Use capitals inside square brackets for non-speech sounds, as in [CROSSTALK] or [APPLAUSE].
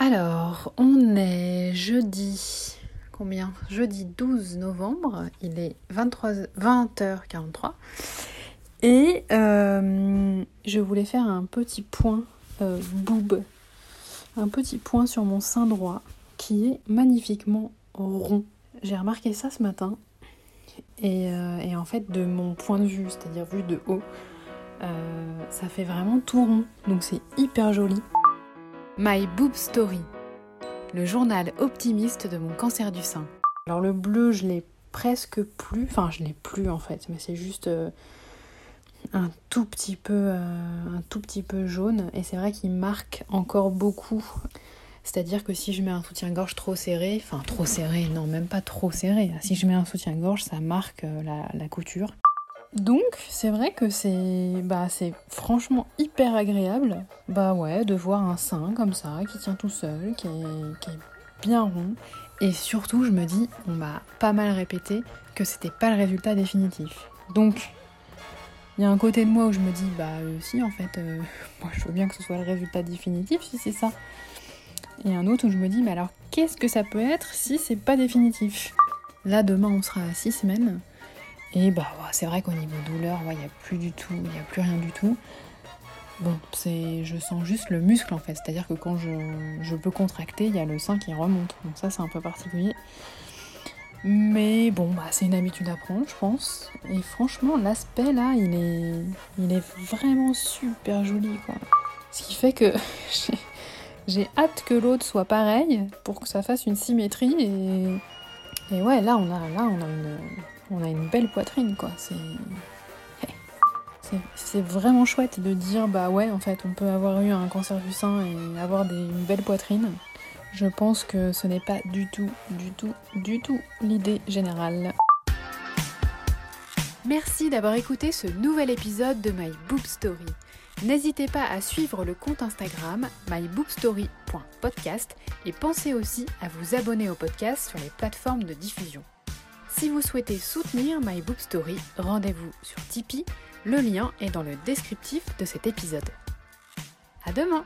Alors, on est jeudi. Combien? Jeudi 12 novembre. Il est 23, 20h43. Et euh, je voulais faire un petit point euh, boob. Un petit point sur mon sein droit qui est magnifiquement rond. J'ai remarqué ça ce matin. Et, euh, en fait, de mon point de vue, c'est-à-dire vu de haut, ça fait vraiment tout rond. Donc c'est hyper joli. My Boob Story, le journal optimiste de mon cancer du sein. Alors le bleu, je l'ai presque plus, enfin je l'ai plus en fait, mais c'est juste euh, un tout petit peu, euh, un tout petit peu jaune. Et c'est vrai qu'il marque encore beaucoup. C'est-à-dire que si je mets un soutien-gorge trop serré, enfin trop serré, non même pas trop serré. Si je mets un soutien-gorge, ça marque euh, la couture. Donc, c'est vrai que c'est bah, c'est franchement hyper agréable bah ouais, de voir un sein comme ça, qui tient tout seul, qui est, qui est bien rond. Et surtout, je me dis, on m'a pas mal répété que c'était pas le résultat définitif. Donc, il y a un côté de moi où je me dis, bah euh, si, en fait, euh, [LAUGHS] moi je veux bien que ce soit le résultat définitif si c'est ça. Et un autre où je me dis, mais alors qu'est-ce que ça peut être si c'est pas définitif? Là, demain, on sera à 6 semaines. Et bah c'est vrai qu'au niveau douleur, il ouais, n'y a plus du tout, il n'y a plus rien du tout. Bon, c'est, je sens juste le muscle en fait, c'est-à-dire que quand je, je peux contracter, il y a le sein qui remonte. Donc ça c'est un peu particulier. Mais bon, bah, c'est une habitude à prendre, je pense. Et franchement, l'aspect là, il est, il est vraiment super joli quoi. Ce qui fait que [LAUGHS] j'ai, hâte que l'autre soit pareil pour que ça fasse une symétrie et, et ouais, là on a, là on a une on a une belle poitrine quoi. C'est vraiment chouette de dire bah ouais en fait on peut avoir eu un cancer du sein et avoir une belle poitrine. Je pense que ce n'est pas du tout, du tout, du tout l'idée générale. Merci d'avoir écouté ce nouvel épisode de My Boob Story. N'hésitez pas à suivre le compte Instagram myboobstory.podcast et pensez aussi à vous abonner au podcast sur les plateformes de diffusion. Si vous souhaitez soutenir My Boob Story, rendez-vous sur Tipeee. Le lien est dans le descriptif de cet épisode. À demain!